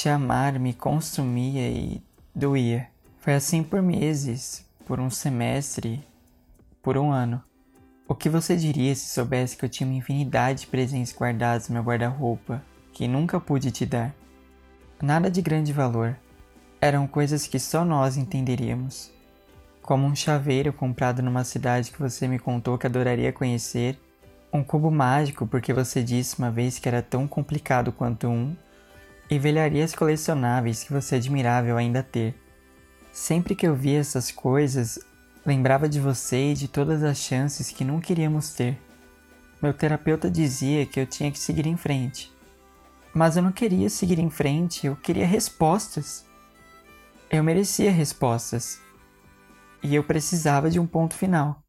Te amar me consumia e doía. Foi assim por meses, por um semestre, por um ano. O que você diria se soubesse que eu tinha uma infinidade de presentes guardados no meu guarda-roupa que nunca pude te dar? Nada de grande valor. Eram coisas que só nós entenderíamos. Como um chaveiro comprado numa cidade que você me contou que adoraria conhecer, um cubo mágico porque você disse uma vez que era tão complicado quanto um, e velharias colecionáveis que você admirável ainda ter. Sempre que eu via essas coisas, Lembrava de você e de todas as chances que não queríamos ter. Meu terapeuta dizia que eu tinha que seguir em frente. Mas eu não queria seguir em frente, eu queria respostas. Eu merecia respostas. E eu precisava de um ponto final.